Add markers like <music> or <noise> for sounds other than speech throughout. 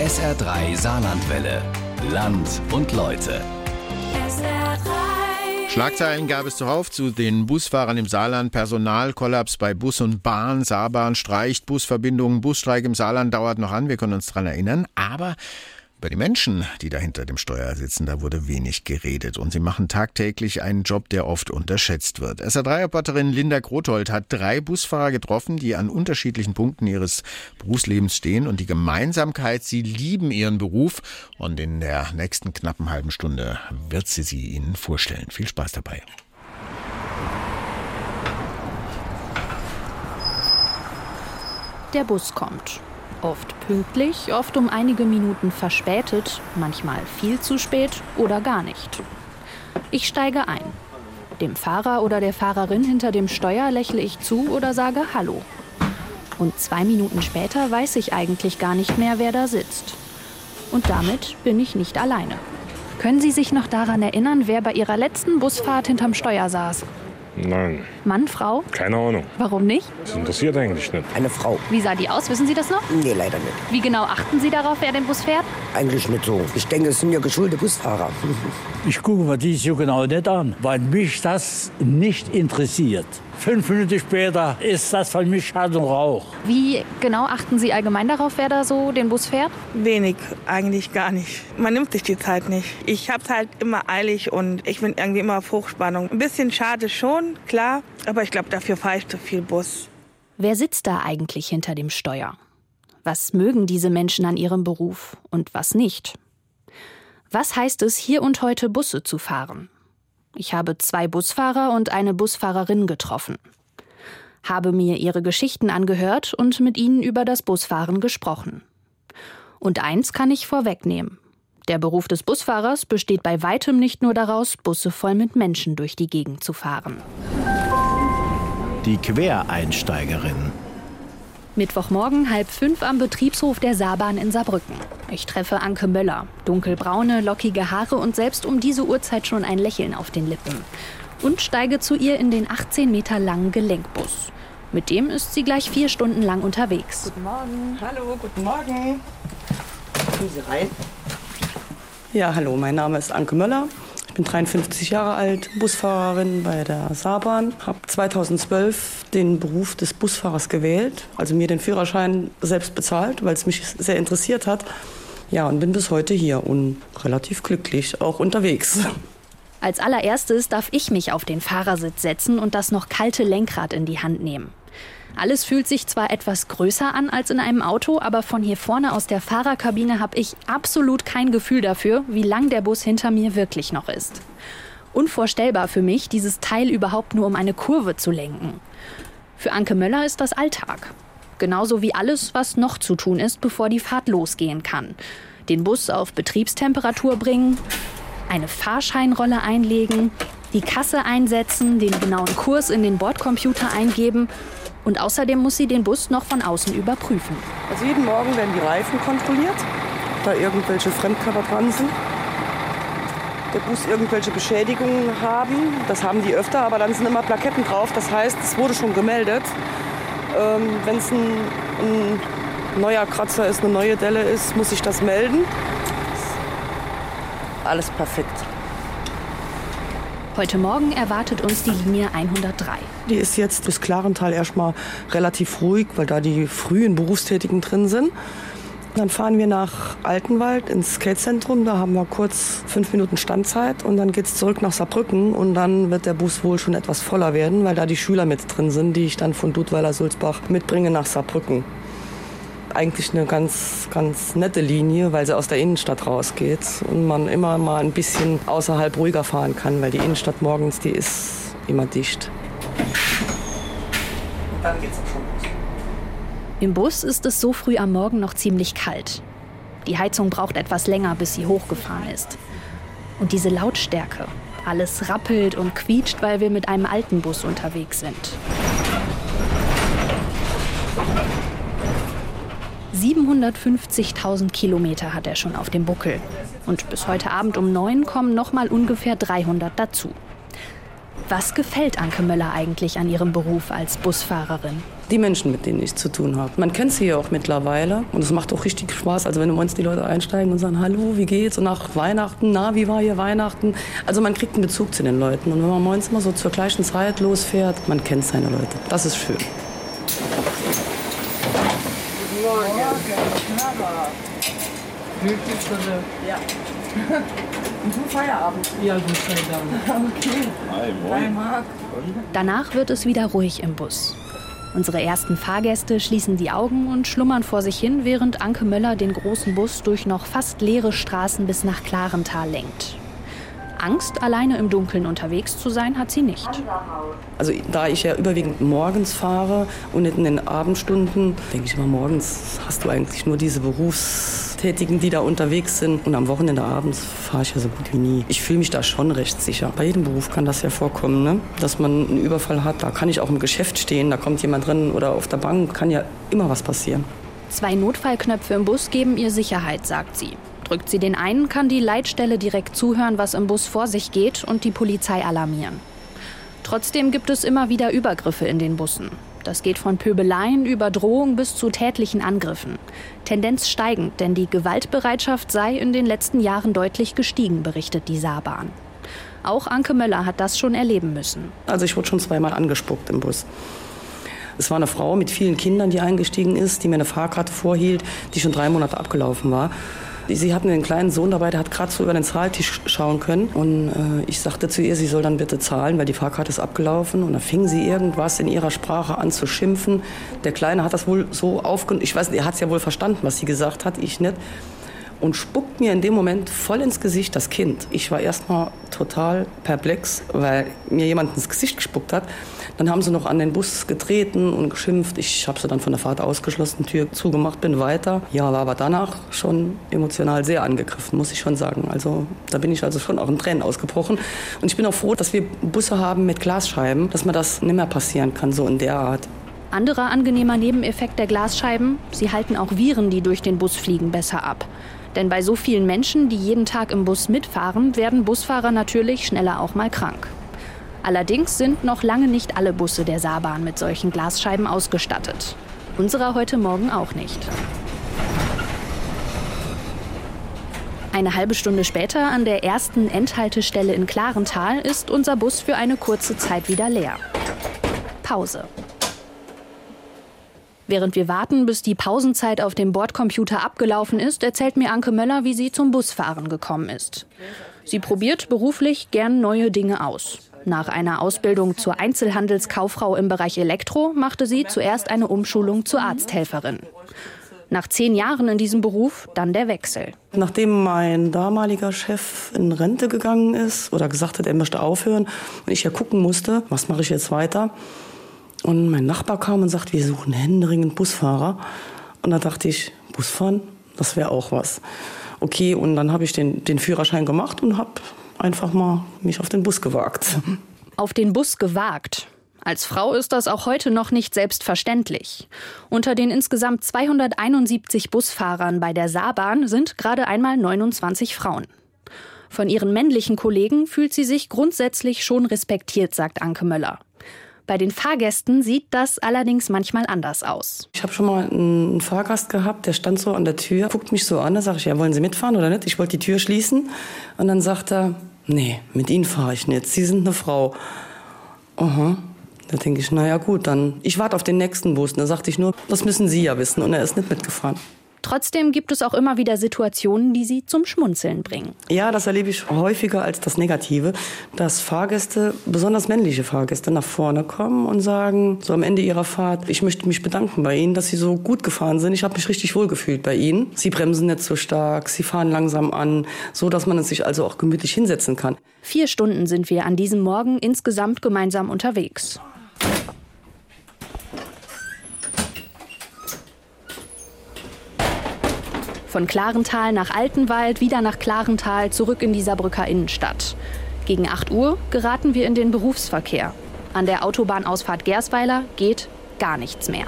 SR3 Saarlandwelle. Land und Leute. Schlagzeilen gab es zuhauf zu den Busfahrern im Saarland. Personalkollaps bei Bus und Bahn. Saarbahn streicht Busverbindungen. Busstreik im Saarland dauert noch an. Wir können uns daran erinnern. Aber über die Menschen, die da hinter dem Steuer sitzen, da wurde wenig geredet. Und sie machen tagtäglich einen Job, der oft unterschätzt wird. SA3-Reporterin Linda Grothold hat drei Busfahrer getroffen, die an unterschiedlichen Punkten ihres Berufslebens stehen. Und die Gemeinsamkeit, sie lieben ihren Beruf. Und in der nächsten knappen halben Stunde wird sie sie Ihnen vorstellen. Viel Spaß dabei. Der Bus kommt. Oft pünktlich, oft um einige Minuten verspätet, manchmal viel zu spät oder gar nicht. Ich steige ein. Dem Fahrer oder der Fahrerin hinter dem Steuer lächle ich zu oder sage Hallo. Und zwei Minuten später weiß ich eigentlich gar nicht mehr, wer da sitzt. Und damit bin ich nicht alleine. Können Sie sich noch daran erinnern, wer bei Ihrer letzten Busfahrt hinterm Steuer saß? Nein, Mann, Frau? keine Ahnung. Warum nicht? Das interessiert eigentlich nicht. Eine Frau. Wie sah die aus? Wissen Sie das noch? Nee, leider nicht. Wie genau achten Sie darauf, wer den Bus fährt? Eigentlich nicht so. Ich denke, es sind ja geschulte Busfahrer. Ich gucke mir die so genau nicht an, weil mich das nicht interessiert. Fünf Minuten später ist das für mich Schall und Rauch. Wie genau achten Sie allgemein darauf, wer da so den Bus fährt? Wenig, eigentlich gar nicht. Man nimmt sich die Zeit nicht. Ich hab's halt immer eilig und ich bin irgendwie immer auf Hochspannung. Ein bisschen schade schon, klar, aber ich glaube, dafür fahre ich zu viel Bus. Wer sitzt da eigentlich hinter dem Steuer? Was mögen diese Menschen an ihrem Beruf und was nicht? Was heißt es, hier und heute Busse zu fahren? Ich habe zwei Busfahrer und eine Busfahrerin getroffen. Habe mir ihre Geschichten angehört und mit ihnen über das Busfahren gesprochen. Und eins kann ich vorwegnehmen. Der Beruf des Busfahrers besteht bei weitem nicht nur daraus, Busse voll mit Menschen durch die Gegend zu fahren. Die Quereinsteigerin. Mittwochmorgen halb fünf am Betriebshof der Saarbahn in Saarbrücken. Ich treffe Anke Möller. Dunkelbraune, lockige Haare und selbst um diese Uhrzeit schon ein Lächeln auf den Lippen. Und steige zu ihr in den 18 Meter langen Gelenkbus. Mit dem ist sie gleich vier Stunden lang unterwegs. Guten Morgen. Hallo, guten Morgen. Kommen Sie rein. Ja, hallo, mein Name ist Anke Möller. Ich bin 53 Jahre alt, Busfahrerin bei der Saarbahn. Habe 2012 den Beruf des Busfahrers gewählt, also mir den Führerschein selbst bezahlt, weil es mich sehr interessiert hat. Ja, und bin bis heute hier und relativ glücklich, auch unterwegs. Als allererstes darf ich mich auf den Fahrersitz setzen und das noch kalte Lenkrad in die Hand nehmen. Alles fühlt sich zwar etwas größer an als in einem Auto, aber von hier vorne aus der Fahrerkabine habe ich absolut kein Gefühl dafür, wie lang der Bus hinter mir wirklich noch ist. Unvorstellbar für mich, dieses Teil überhaupt nur um eine Kurve zu lenken. Für Anke Möller ist das Alltag. Genauso wie alles, was noch zu tun ist, bevor die Fahrt losgehen kann. Den Bus auf Betriebstemperatur bringen, eine Fahrscheinrolle einlegen, die Kasse einsetzen, den genauen Kurs in den Bordcomputer eingeben und außerdem muss sie den Bus noch von außen überprüfen. Also jeden Morgen werden die Reifen kontrolliert, ob da irgendwelche Fremdkörper dran sind. Der Bus irgendwelche Beschädigungen haben. Das haben die öfter, aber dann sind immer Plaketten drauf. Das heißt, es wurde schon gemeldet. Ähm, Wenn es ein, ein neuer Kratzer ist, eine neue Delle ist, muss ich das melden. Alles perfekt. Heute Morgen erwartet uns die Linie 103. Die ist jetzt bis Klarental erstmal relativ ruhig, weil da die frühen Berufstätigen drin sind. Dann fahren wir nach Altenwald ins Skatezentrum. Da haben wir kurz fünf Minuten Standzeit und dann geht's zurück nach Saarbrücken und dann wird der Bus wohl schon etwas voller werden, weil da die Schüler mit drin sind, die ich dann von Dudweiler Sulzbach mitbringe nach Saarbrücken. Eigentlich eine ganz, ganz nette Linie, weil sie aus der Innenstadt rausgeht und man immer mal ein bisschen außerhalb ruhiger fahren kann, weil die Innenstadt morgens, die ist immer dicht. Dann geht's auch schon los. Im Bus ist es so früh am Morgen noch ziemlich kalt. Die Heizung braucht etwas länger, bis sie hochgefahren ist. Und diese Lautstärke. Alles rappelt und quietscht, weil wir mit einem alten Bus unterwegs sind. 750.000 Kilometer hat er schon auf dem Buckel. Und bis heute Abend um neun kommen noch mal ungefähr 300 dazu. Was gefällt Anke Möller eigentlich an ihrem Beruf als Busfahrerin? Die Menschen, mit denen ich zu tun habe. Man kennt sie ja auch mittlerweile und es macht auch richtig Spaß. Also wenn uns die Leute einsteigen und sagen, hallo, wie geht's? Und nach Weihnachten, na, wie war hier Weihnachten? Also man kriegt einen Bezug zu den Leuten. Und wenn man morgens immer so zur gleichen Zeit losfährt, man kennt seine Leute. Das ist schön. Guten Morgen. Morgen. Ja. <laughs> Und du Feierabend? Ja, gut, Feierabend. <laughs> Okay. Hi, moin. Hi, Marc. Danach wird es wieder ruhig im Bus. Unsere ersten Fahrgäste schließen die Augen und schlummern vor sich hin, während Anke Möller den großen Bus durch noch fast leere Straßen bis nach Klarental lenkt. Angst, alleine im Dunkeln unterwegs zu sein, hat sie nicht. Also da ich ja überwiegend morgens fahre und nicht in den Abendstunden, denke ich immer, morgens hast du eigentlich nur diese Berufstätigen, die da unterwegs sind. Und am Wochenende abends fahre ich ja so gut wie nie. Ich fühle mich da schon recht sicher. Bei jedem Beruf kann das ja vorkommen, ne? dass man einen Überfall hat. Da kann ich auch im Geschäft stehen, da kommt jemand drin oder auf der Bank, kann ja immer was passieren. Zwei Notfallknöpfe im Bus geben ihr Sicherheit, sagt sie. Drückt sie den einen, kann die Leitstelle direkt zuhören, was im Bus vor sich geht und die Polizei alarmieren. Trotzdem gibt es immer wieder Übergriffe in den Bussen. Das geht von Pöbeleien über Drohung bis zu tätlichen Angriffen. Tendenz steigend, denn die Gewaltbereitschaft sei in den letzten Jahren deutlich gestiegen, berichtet die Saarbahn. Auch Anke Möller hat das schon erleben müssen. Also ich wurde schon zweimal angespuckt im Bus. Es war eine Frau mit vielen Kindern, die eingestiegen ist, die mir eine Fahrkarte vorhielt, die schon drei Monate abgelaufen war. Sie hatten einen kleinen Sohn dabei, der hat gerade so über den Zahltisch schauen können. Und äh, ich sagte zu ihr, sie soll dann bitte zahlen, weil die Fahrkarte ist abgelaufen. Und dann fing sie irgendwas in ihrer Sprache an zu schimpfen. Der Kleine hat das wohl so aufgenommen. Ich weiß, er hat es ja wohl verstanden, was sie gesagt hat, ich nicht und spuckt mir in dem Moment voll ins Gesicht das Kind. Ich war erstmal total perplex, weil mir jemand ins Gesicht gespuckt hat. Dann haben sie noch an den Bus getreten und geschimpft. Ich habe sie dann von der Fahrt ausgeschlossen, Tür zugemacht, bin weiter. Ja, war aber danach schon emotional sehr angegriffen, muss ich schon sagen. Also da bin ich also schon auch in Tränen ausgebrochen. Und ich bin auch froh, dass wir Busse haben mit Glasscheiben, dass mir das nicht mehr passieren kann, so in der Art. Anderer angenehmer Nebeneffekt der Glasscheiben, sie halten auch Viren, die durch den Bus fliegen, besser ab. Denn bei so vielen Menschen, die jeden Tag im Bus mitfahren, werden Busfahrer natürlich schneller auch mal krank. Allerdings sind noch lange nicht alle Busse der Saarbahn mit solchen Glasscheiben ausgestattet. Unserer heute Morgen auch nicht. Eine halbe Stunde später an der ersten Endhaltestelle in Klarental ist unser Bus für eine kurze Zeit wieder leer. Pause. Während wir warten, bis die Pausenzeit auf dem Bordcomputer abgelaufen ist, erzählt mir Anke Möller, wie sie zum Busfahren gekommen ist. Sie probiert beruflich gern neue Dinge aus. Nach einer Ausbildung zur Einzelhandelskauffrau im Bereich Elektro machte sie zuerst eine Umschulung zur Arzthelferin. Nach zehn Jahren in diesem Beruf dann der Wechsel. Nachdem mein damaliger Chef in Rente gegangen ist oder gesagt hat, er möchte aufhören und ich ja gucken musste, was mache ich jetzt weiter, und mein Nachbar kam und sagt, wir suchen händeringend Busfahrer. Und da dachte ich, Busfahren, das wäre auch was. Okay, und dann habe ich den, den Führerschein gemacht und habe einfach mal mich auf den Bus gewagt. Auf den Bus gewagt. Als Frau ist das auch heute noch nicht selbstverständlich. Unter den insgesamt 271 Busfahrern bei der Saarbahn sind gerade einmal 29 Frauen. Von ihren männlichen Kollegen fühlt sie sich grundsätzlich schon respektiert, sagt Anke Möller. Bei den Fahrgästen sieht das allerdings manchmal anders aus. Ich habe schon mal einen Fahrgast gehabt, der stand so an der Tür, guckt mich so an, da sage ich, ja, wollen Sie mitfahren oder nicht? Ich wollte die Tür schließen und dann sagt er, nee, mit Ihnen fahre ich nicht, Sie sind eine Frau. Aha. Da denke ich, naja gut, dann ich warte auf den nächsten Bus. Und da sagte ich nur, das müssen Sie ja wissen. Und er ist nicht mitgefahren. Trotzdem gibt es auch immer wieder Situationen, die sie zum Schmunzeln bringen. Ja, das erlebe ich häufiger als das Negative, dass Fahrgäste, besonders männliche Fahrgäste, nach vorne kommen und sagen, so am Ende ihrer Fahrt, ich möchte mich bedanken bei Ihnen, dass Sie so gut gefahren sind. Ich habe mich richtig wohl gefühlt bei Ihnen. Sie bremsen nicht so stark, Sie fahren langsam an, so dass man sich also auch gemütlich hinsetzen kann. Vier Stunden sind wir an diesem Morgen insgesamt gemeinsam unterwegs. Von Klarental nach Altenwald, wieder nach Klarental, zurück in die Saarbrücker Innenstadt. Gegen 8 Uhr geraten wir in den Berufsverkehr. An der Autobahnausfahrt Gersweiler geht gar nichts mehr.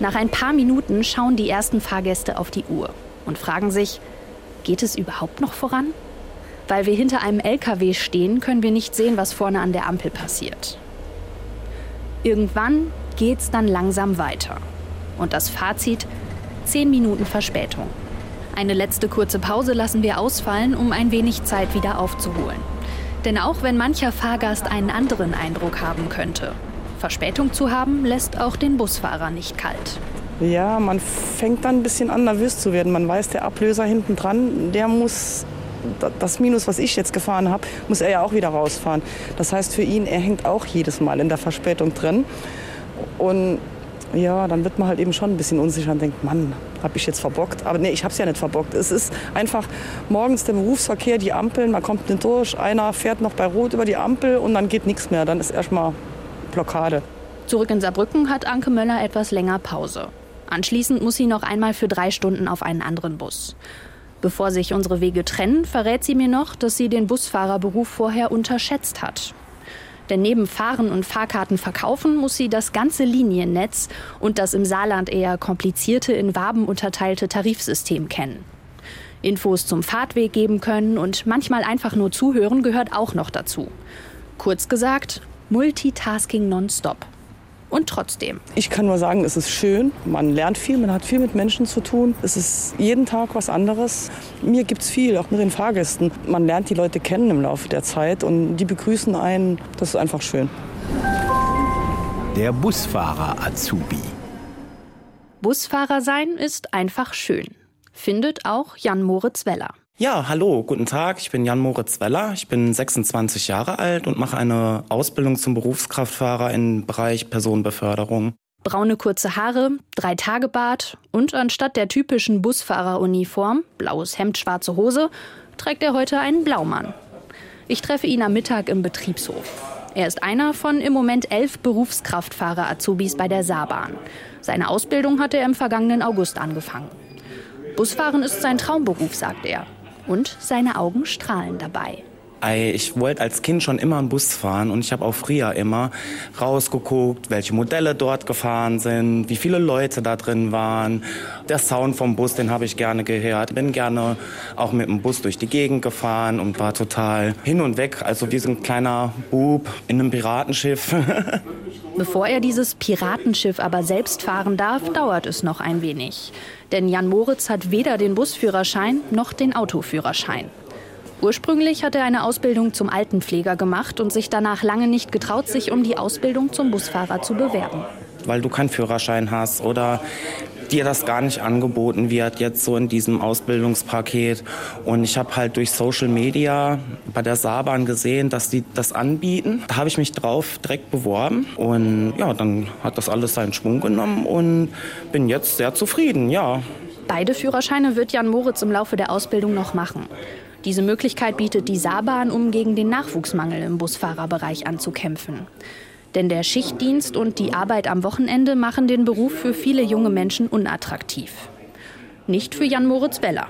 Nach ein paar Minuten schauen die ersten Fahrgäste auf die Uhr und fragen sich, geht es überhaupt noch voran? Weil wir hinter einem LKW stehen, können wir nicht sehen, was vorne an der Ampel passiert. Irgendwann geht's dann langsam weiter. Und das Fazit: 10 Minuten Verspätung. Eine letzte kurze Pause lassen wir ausfallen, um ein wenig Zeit wieder aufzuholen. Denn auch wenn mancher Fahrgast einen anderen Eindruck haben könnte, Verspätung zu haben, lässt auch den Busfahrer nicht kalt. Ja, man fängt dann ein bisschen an, nervös zu werden. Man weiß, der Ablöser hinten dran, der muss das Minus, was ich jetzt gefahren habe, muss er ja auch wieder rausfahren. Das heißt für ihn, er hängt auch jedes Mal in der Verspätung drin. Und ja, dann wird man halt eben schon ein bisschen unsicher und denkt, Mann, habe ich jetzt verbockt? Aber nee, ich habe es ja nicht verbockt. Es ist einfach morgens der Berufsverkehr, die Ampeln, man kommt nicht durch, einer fährt noch bei Rot über die Ampel und dann geht nichts mehr. Dann ist erstmal Blockade. Zurück in Saarbrücken hat Anke Möller etwas länger Pause. Anschließend muss sie noch einmal für drei Stunden auf einen anderen Bus. Bevor sich unsere Wege trennen, verrät sie mir noch, dass sie den Busfahrerberuf vorher unterschätzt hat. Denn neben Fahren und Fahrkarten verkaufen muss sie das ganze Liniennetz und das im Saarland eher komplizierte, in Waben unterteilte Tarifsystem kennen. Infos zum Fahrtweg geben können und manchmal einfach nur zuhören gehört auch noch dazu. Kurz gesagt, Multitasking nonstop. Und trotzdem. Ich kann nur sagen, es ist schön. Man lernt viel, man hat viel mit Menschen zu tun. Es ist jeden Tag was anderes. Mir gibt es viel, auch mit den Fahrgästen. Man lernt die Leute kennen im Laufe der Zeit und die begrüßen einen. Das ist einfach schön. Der Busfahrer Azubi. Busfahrer sein ist einfach schön. Findet auch Jan Moritz Weller. Ja, hallo, guten Tag. Ich bin Jan Moritz Weller. Ich bin 26 Jahre alt und mache eine Ausbildung zum Berufskraftfahrer im Bereich Personenbeförderung. Braune kurze Haare, drei Tage Bart und anstatt der typischen Busfahreruniform, blaues Hemd, schwarze Hose, trägt er heute einen Blaumann. Ich treffe ihn am Mittag im Betriebshof. Er ist einer von im Moment elf Berufskraftfahrer-Azubis bei der Saarbahn. Seine Ausbildung hat er im vergangenen August angefangen. Busfahren ist sein Traumberuf, sagt er und seine Augen strahlen dabei. Ich wollte als Kind schon immer einen Bus fahren und ich habe auch früher immer rausgeguckt, welche Modelle dort gefahren sind, wie viele Leute da drin waren. Der Sound vom Bus, den habe ich gerne gehört. Bin gerne auch mit dem Bus durch die Gegend gefahren und war total hin und weg, also wie so ein kleiner Bub in einem Piratenschiff. <laughs> Bevor er dieses Piratenschiff aber selbst fahren darf, dauert es noch ein wenig. Denn Jan Moritz hat weder den Busführerschein noch den Autoführerschein. Ursprünglich hat er eine Ausbildung zum Altenpfleger gemacht und sich danach lange nicht getraut, sich um die Ausbildung zum Busfahrer zu bewerben. Weil du keinen Führerschein hast oder dir das gar nicht angeboten wird, jetzt so in diesem Ausbildungspaket. Und ich habe halt durch Social Media bei der Saarbahn gesehen, dass die das anbieten. Da habe ich mich drauf direkt beworben und ja, dann hat das alles seinen Schwung genommen und bin jetzt sehr zufrieden, ja. Beide Führerscheine wird Jan Moritz im Laufe der Ausbildung noch machen. Diese Möglichkeit bietet die Saarbahn, um gegen den Nachwuchsmangel im Busfahrerbereich anzukämpfen. Denn der Schichtdienst und die Arbeit am Wochenende machen den Beruf für viele junge Menschen unattraktiv. Nicht für Jan Moritz Weller.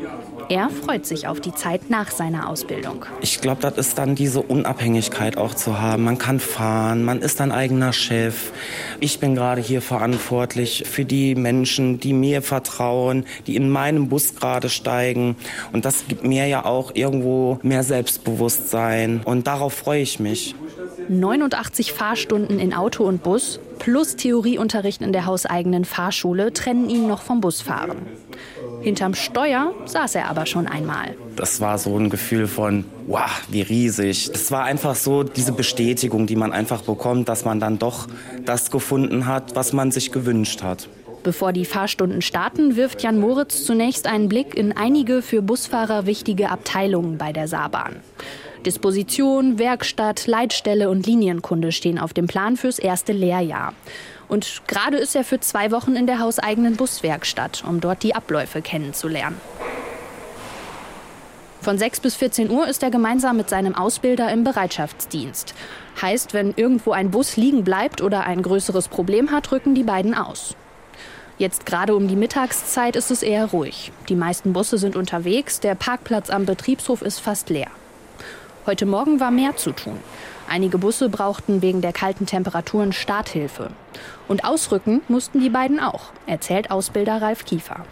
Er freut sich auf die Zeit nach seiner Ausbildung. Ich glaube, das ist dann diese Unabhängigkeit auch zu haben. Man kann fahren, man ist ein eigener Chef. Ich bin gerade hier verantwortlich für die Menschen, die mir vertrauen, die in meinem Bus gerade steigen. Und das gibt mir ja auch irgendwo mehr Selbstbewusstsein. Und darauf freue ich mich. 89 Fahrstunden in Auto und Bus plus Theorieunterricht in der hauseigenen Fahrschule trennen ihn noch vom Busfahren. Hinterm Steuer saß er aber schon einmal. Das war so ein Gefühl von, wow, wie riesig. Es war einfach so diese Bestätigung, die man einfach bekommt, dass man dann doch das gefunden hat, was man sich gewünscht hat. Bevor die Fahrstunden starten, wirft Jan Moritz zunächst einen Blick in einige für Busfahrer wichtige Abteilungen bei der Saarbahn. Disposition, Werkstatt, Leitstelle und Linienkunde stehen auf dem Plan fürs erste Lehrjahr. Und gerade ist er für zwei Wochen in der hauseigenen Buswerkstatt, um dort die Abläufe kennenzulernen. Von 6 bis 14 Uhr ist er gemeinsam mit seinem Ausbilder im Bereitschaftsdienst. Heißt, wenn irgendwo ein Bus liegen bleibt oder ein größeres Problem hat, rücken die beiden aus. Jetzt gerade um die Mittagszeit ist es eher ruhig. Die meisten Busse sind unterwegs, der Parkplatz am Betriebshof ist fast leer. Heute Morgen war mehr zu tun. Einige Busse brauchten wegen der kalten Temperaturen Starthilfe. Und ausrücken mussten die beiden auch, erzählt Ausbilder Ralf Kiefer.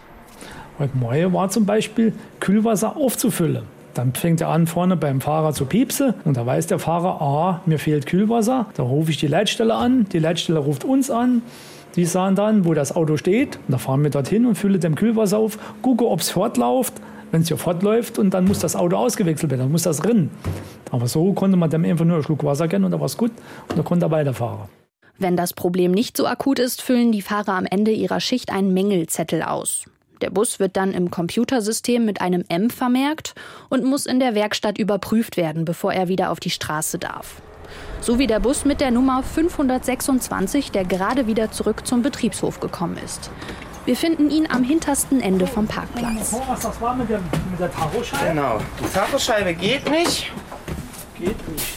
Heute Morgen war zum Beispiel Kühlwasser aufzufüllen. Dann fängt er an, vorne beim Fahrer zu piepsen. Und da weiß der Fahrer, ah, mir fehlt Kühlwasser. Da rufe ich die Leitstelle an. Die Leitstelle ruft uns an. Die sagen dann, wo das Auto steht. Und da fahren wir dorthin und füllen dem Kühlwasser auf, gucke, ob es fortläuft. Wenn es ja fortläuft und dann muss das Auto ausgewechselt werden, dann muss das rinnen. Aber so konnte man dem einfach nur einen Schluck Wasser geben und da war es gut und dann konnte er weiterfahren. Wenn das Problem nicht so akut ist, füllen die Fahrer am Ende ihrer Schicht einen Mängelzettel aus. Der Bus wird dann im Computersystem mit einem M vermerkt und muss in der Werkstatt überprüft werden, bevor er wieder auf die Straße darf. So wie der Bus mit der Nummer 526, der gerade wieder zurück zum Betriebshof gekommen ist. Wir finden ihn am hintersten Ende vom Parkplatz. Was das war mit der, mit der Tachoscheibe? Genau. Die Tachoscheibe geht nicht. Geht nicht.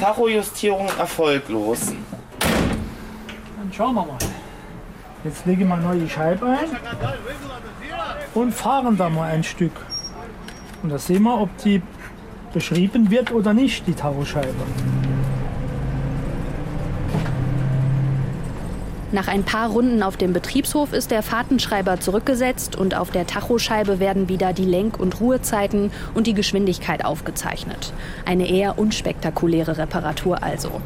Tachojustierung erfolglos. Dann schauen wir mal. Jetzt legen wir neu die Scheibe ein und fahren da mal ein Stück. Und da sehen wir, ob die beschrieben wird oder nicht, die Tachoscheibe. Nach ein paar Runden auf dem Betriebshof ist der Fahrtenschreiber zurückgesetzt und auf der Tachoscheibe werden wieder die Lenk- und Ruhezeiten und die Geschwindigkeit aufgezeichnet. Eine eher unspektakuläre Reparatur also.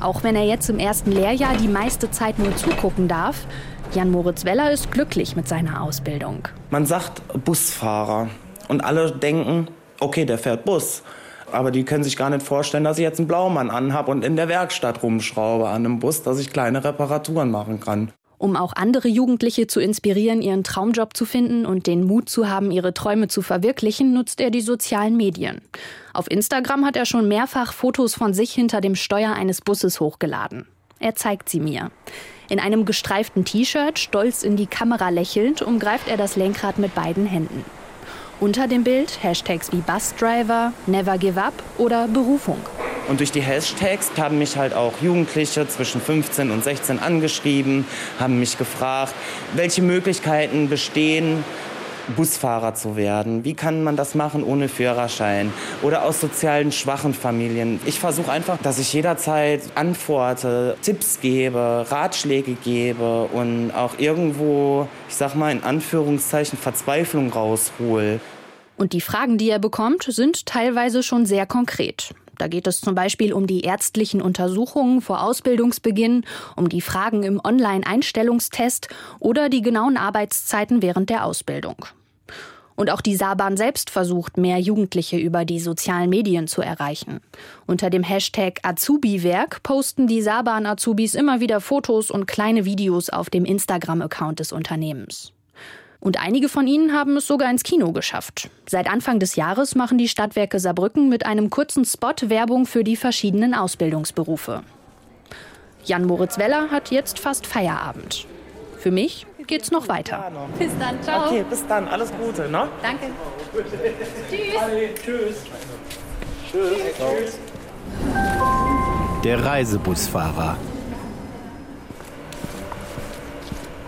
Auch wenn er jetzt im ersten Lehrjahr die meiste Zeit nur zugucken darf, Jan Moritz Weller ist glücklich mit seiner Ausbildung. Man sagt Busfahrer und alle denken, okay, der fährt Bus. Aber die können sich gar nicht vorstellen, dass ich jetzt einen Blaumann anhab und in der Werkstatt rumschraube an einem Bus, dass ich kleine Reparaturen machen kann. Um auch andere Jugendliche zu inspirieren, ihren Traumjob zu finden und den Mut zu haben, ihre Träume zu verwirklichen, nutzt er die sozialen Medien. Auf Instagram hat er schon mehrfach Fotos von sich hinter dem Steuer eines Busses hochgeladen. Er zeigt sie mir. In einem gestreiften T-Shirt, stolz in die Kamera lächelnd, umgreift er das Lenkrad mit beiden Händen. Unter dem Bild Hashtags wie Busdriver, Never Give Up oder Berufung. Und durch die Hashtags haben mich halt auch Jugendliche zwischen 15 und 16 angeschrieben, haben mich gefragt, welche Möglichkeiten bestehen, Busfahrer zu werden. Wie kann man das machen ohne Führerschein? Oder aus sozialen schwachen Familien. Ich versuche einfach, dass ich jederzeit antworte, Tipps gebe, Ratschläge gebe und auch irgendwo, ich sag mal in Anführungszeichen, Verzweiflung raushol. Und die Fragen, die er bekommt, sind teilweise schon sehr konkret. Da geht es zum Beispiel um die ärztlichen Untersuchungen vor Ausbildungsbeginn, um die Fragen im Online-Einstellungstest oder die genauen Arbeitszeiten während der Ausbildung. Und auch die Saarbahn selbst versucht, mehr Jugendliche über die sozialen Medien zu erreichen. Unter dem Hashtag Azubi-Werk posten die Saarbahn-Azubis immer wieder Fotos und kleine Videos auf dem Instagram-Account des Unternehmens. Und einige von ihnen haben es sogar ins Kino geschafft. Seit Anfang des Jahres machen die Stadtwerke Saarbrücken mit einem kurzen Spot Werbung für die verschiedenen Ausbildungsberufe. Jan Moritz Weller hat jetzt fast Feierabend. Für mich geht's noch weiter. Bis dann, ciao. Okay, bis dann, alles Gute, ne? Danke. Tschüss. Tschüss. Tschüss. Der Reisebusfahrer.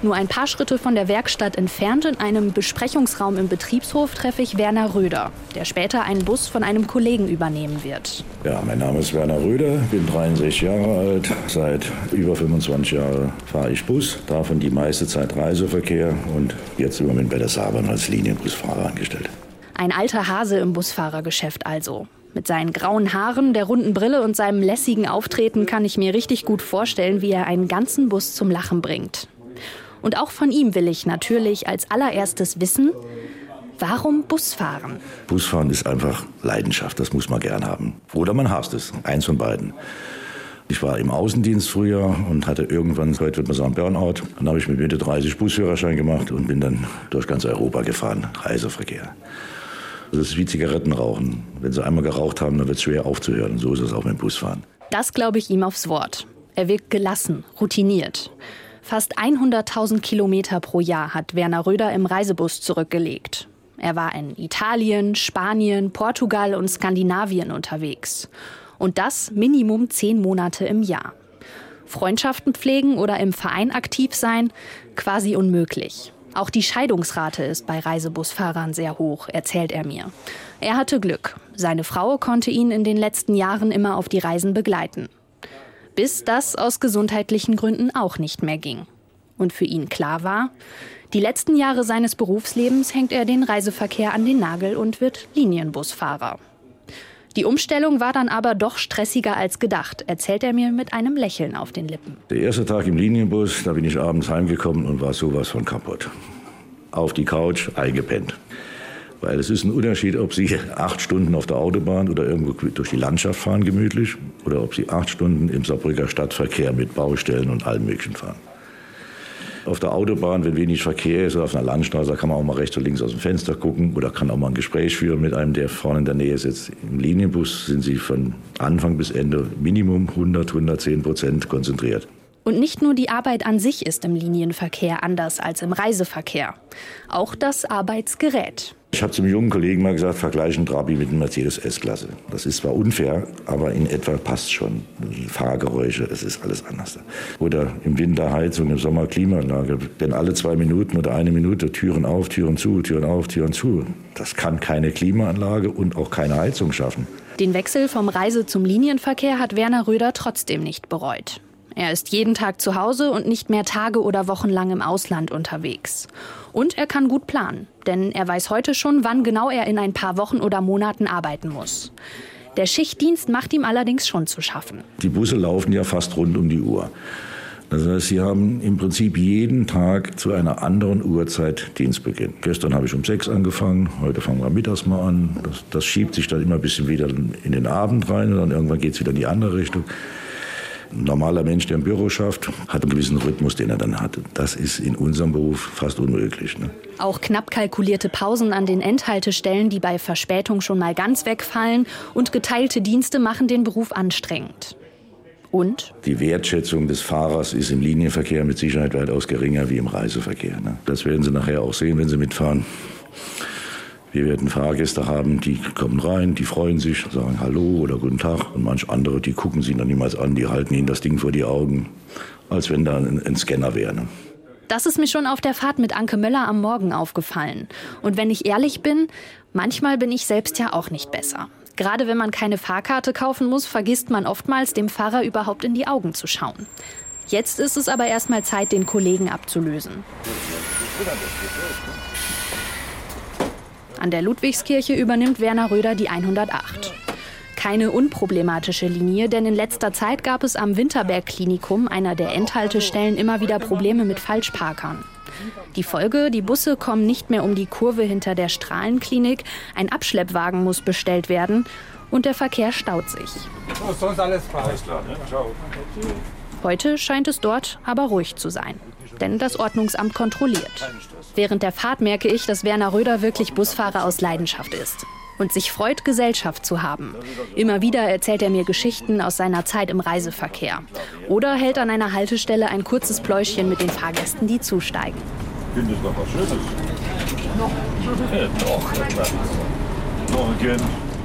Nur ein paar Schritte von der Werkstatt entfernt in einem Besprechungsraum im Betriebshof treffe ich Werner Röder, der später einen Bus von einem Kollegen übernehmen wird. Ja, mein Name ist Werner Röder, bin 63 Jahre alt. Seit über 25 Jahren fahre ich Bus, davon die meiste Zeit Reiseverkehr und jetzt im Moment bei der Saarbahn als Linienbusfahrer angestellt. Ein alter Hase im Busfahrergeschäft also. Mit seinen grauen Haaren, der runden Brille und seinem lässigen Auftreten kann ich mir richtig gut vorstellen, wie er einen ganzen Bus zum Lachen bringt. Und auch von ihm will ich natürlich als allererstes wissen, warum Busfahren? Busfahren ist einfach Leidenschaft, das muss man gern haben. Oder man hasst es, eins von beiden. Ich war im Außendienst früher und hatte irgendwann, heute wird man sagen, Burnout. Dann habe ich mit Mitte 30 Busführerschein gemacht und bin dann durch ganz Europa gefahren, Reiseverkehr. Das ist wie Zigaretten rauchen. Wenn Sie einmal geraucht haben, dann wird es schwer aufzuhören. Und so ist es auch mit Busfahren. Das glaube ich ihm aufs Wort. Er wirkt gelassen, routiniert. Fast 100.000 Kilometer pro Jahr hat Werner Röder im Reisebus zurückgelegt. Er war in Italien, Spanien, Portugal und Skandinavien unterwegs. Und das Minimum zehn Monate im Jahr. Freundschaften pflegen oder im Verein aktiv sein, quasi unmöglich. Auch die Scheidungsrate ist bei Reisebusfahrern sehr hoch, erzählt er mir. Er hatte Glück. Seine Frau konnte ihn in den letzten Jahren immer auf die Reisen begleiten bis das aus gesundheitlichen Gründen auch nicht mehr ging. Und für ihn klar war, die letzten Jahre seines Berufslebens hängt er den Reiseverkehr an den Nagel und wird Linienbusfahrer. Die Umstellung war dann aber doch stressiger als gedacht, erzählt er mir mit einem Lächeln auf den Lippen. Der erste Tag im Linienbus, da bin ich abends heimgekommen und war sowas von kaputt. Auf die Couch, eingepennt. Weil es ist ein Unterschied, ob Sie acht Stunden auf der Autobahn oder irgendwo durch die Landschaft fahren, gemütlich, oder ob Sie acht Stunden im Saarbrücker Stadtverkehr mit Baustellen und allem Möglichen fahren. Auf der Autobahn, wenn wenig Verkehr ist, oder auf einer Landstraße, kann man auch mal rechts und links aus dem Fenster gucken oder kann auch mal ein Gespräch führen mit einem, der vorne in der Nähe sitzt. Im Linienbus sind Sie von Anfang bis Ende Minimum 100, 110 Prozent konzentriert. Und nicht nur die Arbeit an sich ist im Linienverkehr anders als im Reiseverkehr. Auch das Arbeitsgerät. Ich habe zum jungen Kollegen mal gesagt, vergleichen Trabi mit einem Mercedes S-Klasse. Das ist zwar unfair, aber in etwa passt schon. Fahrgeräusche, es ist alles anders. Oder im Winter Heizung, im Sommer Klimaanlage. Denn alle zwei Minuten oder eine Minute Türen auf, Türen zu, Türen auf, Türen zu. Das kann keine Klimaanlage und auch keine Heizung schaffen. Den Wechsel vom Reise- zum Linienverkehr hat Werner Röder trotzdem nicht bereut. Er ist jeden Tag zu Hause und nicht mehr Tage oder Wochen lang im Ausland unterwegs. Und er kann gut planen, denn er weiß heute schon, wann genau er in ein paar Wochen oder Monaten arbeiten muss. Der Schichtdienst macht ihm allerdings schon zu schaffen. Die Busse laufen ja fast rund um die Uhr. Das heißt, Sie haben im Prinzip jeden Tag zu einer anderen Uhrzeit Dienstbeginn. Gestern habe ich um sechs angefangen, heute fangen wir mittags mal an. Das, das schiebt sich dann immer ein bisschen wieder in den Abend rein und dann irgendwann geht es wieder in die andere Richtung. Ein normaler Mensch, der im Büro schafft, hat einen gewissen Rhythmus, den er dann hat. Das ist in unserem Beruf fast unmöglich. Ne? Auch knapp kalkulierte Pausen an den Endhaltestellen, die bei Verspätung schon mal ganz wegfallen, und geteilte Dienste machen den Beruf anstrengend. Und? Die Wertschätzung des Fahrers ist im Linienverkehr mit Sicherheit weitaus geringer wie im Reiseverkehr. Ne? Das werden Sie nachher auch sehen, wenn Sie mitfahren. Wir werden Fahrgäste haben, die kommen rein, die freuen sich, sagen Hallo oder Guten Tag. Und manch andere, die gucken sie dann niemals an, die halten ihnen das Ding vor die Augen, als wenn da ein, ein Scanner wäre. Ne? Das ist mir schon auf der Fahrt mit Anke Möller am Morgen aufgefallen. Und wenn ich ehrlich bin, manchmal bin ich selbst ja auch nicht besser. Gerade wenn man keine Fahrkarte kaufen muss, vergisst man oftmals, dem Fahrer überhaupt in die Augen zu schauen. Jetzt ist es aber erstmal Zeit, den Kollegen abzulösen. An der Ludwigskirche übernimmt Werner Röder die 108. Keine unproblematische Linie, denn in letzter Zeit gab es am Winterberg-Klinikum, einer der Endhaltestellen, immer wieder Probleme mit Falschparkern. Die Folge, die Busse kommen nicht mehr um die Kurve hinter der Strahlenklinik, ein Abschleppwagen muss bestellt werden und der Verkehr staut sich. So, sonst alles frei. Heute scheint es dort aber ruhig zu sein, denn das Ordnungsamt kontrolliert. Während der Fahrt merke ich, dass Werner Röder wirklich Busfahrer aus Leidenschaft ist und sich freut, Gesellschaft zu haben. Immer wieder erzählt er mir Geschichten aus seiner Zeit im Reiseverkehr. Oder hält an einer Haltestelle ein kurzes Pläuschchen mit den Fahrgästen, die zusteigen. Findest du noch was Schönes? Noch. Noch gern.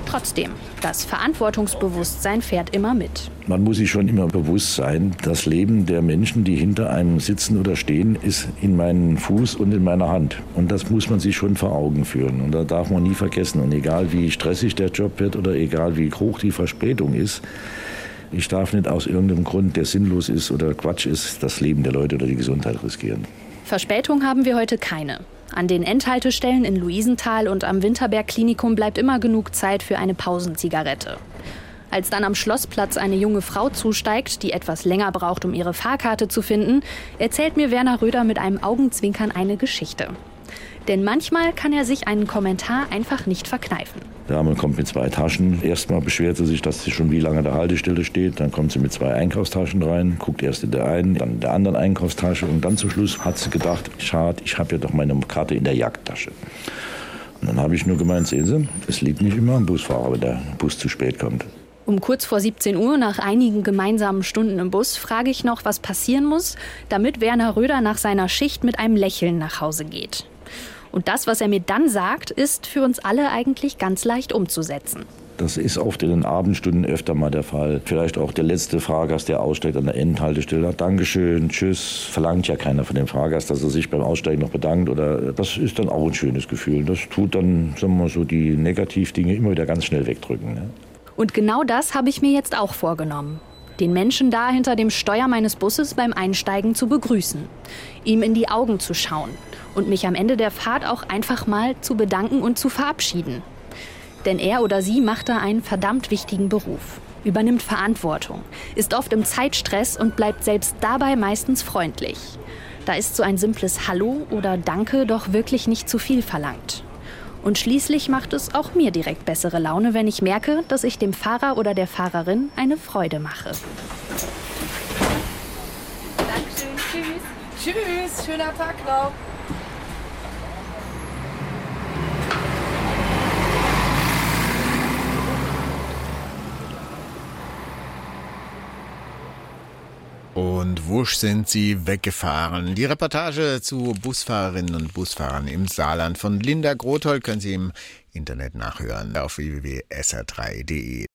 Trotzdem, das Verantwortungsbewusstsein fährt immer mit. Man muss sich schon immer bewusst sein, das Leben der Menschen, die hinter einem sitzen oder stehen, ist in meinem Fuß und in meiner Hand. Und das muss man sich schon vor Augen führen. Und da darf man nie vergessen. Und egal wie stressig der Job wird oder egal wie hoch die Verspätung ist, ich darf nicht aus irgendeinem Grund, der sinnlos ist oder Quatsch ist, das Leben der Leute oder die Gesundheit riskieren. Verspätung haben wir heute keine. An den Endhaltestellen in Luisenthal und am Winterberg-Klinikum bleibt immer genug Zeit für eine Pausenzigarette. Als dann am Schlossplatz eine junge Frau zusteigt, die etwas länger braucht, um ihre Fahrkarte zu finden, erzählt mir Werner Röder mit einem Augenzwinkern eine Geschichte. Denn manchmal kann er sich einen Kommentar einfach nicht verkneifen. Die Dame kommt mit zwei Taschen. Erstmal beschwert sie sich, dass sie schon wie lange an der Haltestelle steht. Dann kommt sie mit zwei Einkaufstaschen rein, guckt erst in der einen, dann in der anderen Einkaufstasche. Und dann zum Schluss hat sie gedacht, schade, ich habe ja doch meine Karte in der Jagdtasche. Und dann habe ich nur gemeint, sehen Sie, es liegt nicht immer am Busfahrer, wenn der Bus zu spät kommt. Um kurz vor 17 Uhr, nach einigen gemeinsamen Stunden im Bus, frage ich noch, was passieren muss, damit Werner Röder nach seiner Schicht mit einem Lächeln nach Hause geht. Und das, was er mir dann sagt, ist für uns alle eigentlich ganz leicht umzusetzen. Das ist oft in den Abendstunden öfter mal der Fall. Vielleicht auch der letzte Fahrgast, der aussteigt an der Endhaltestelle. Dankeschön, tschüss. Verlangt ja keiner von dem Fahrgast, dass er sich beim Aussteigen noch bedankt. Oder das ist dann auch ein schönes Gefühl. Das tut dann, sagen wir mal so, die Negativdinge immer wieder ganz schnell wegdrücken. Ne? Und genau das habe ich mir jetzt auch vorgenommen. Den Menschen da hinter dem Steuer meines Busses beim Einsteigen zu begrüßen, ihm in die Augen zu schauen und mich am Ende der Fahrt auch einfach mal zu bedanken und zu verabschieden. Denn er oder sie macht da einen verdammt wichtigen Beruf, übernimmt Verantwortung, ist oft im Zeitstress und bleibt selbst dabei meistens freundlich. Da ist so ein simples Hallo oder Danke doch wirklich nicht zu viel verlangt. Und schließlich macht es auch mir direkt bessere Laune, wenn ich merke, dass ich dem Fahrer oder der Fahrerin eine Freude mache. Dankeschön, tschüss. Tschüss, schöner Tag noch. Und wusch sind sie weggefahren. Die Reportage zu Busfahrerinnen und Busfahrern im Saarland von Linda Grothold können Sie im Internet nachhören auf www.sr3.de.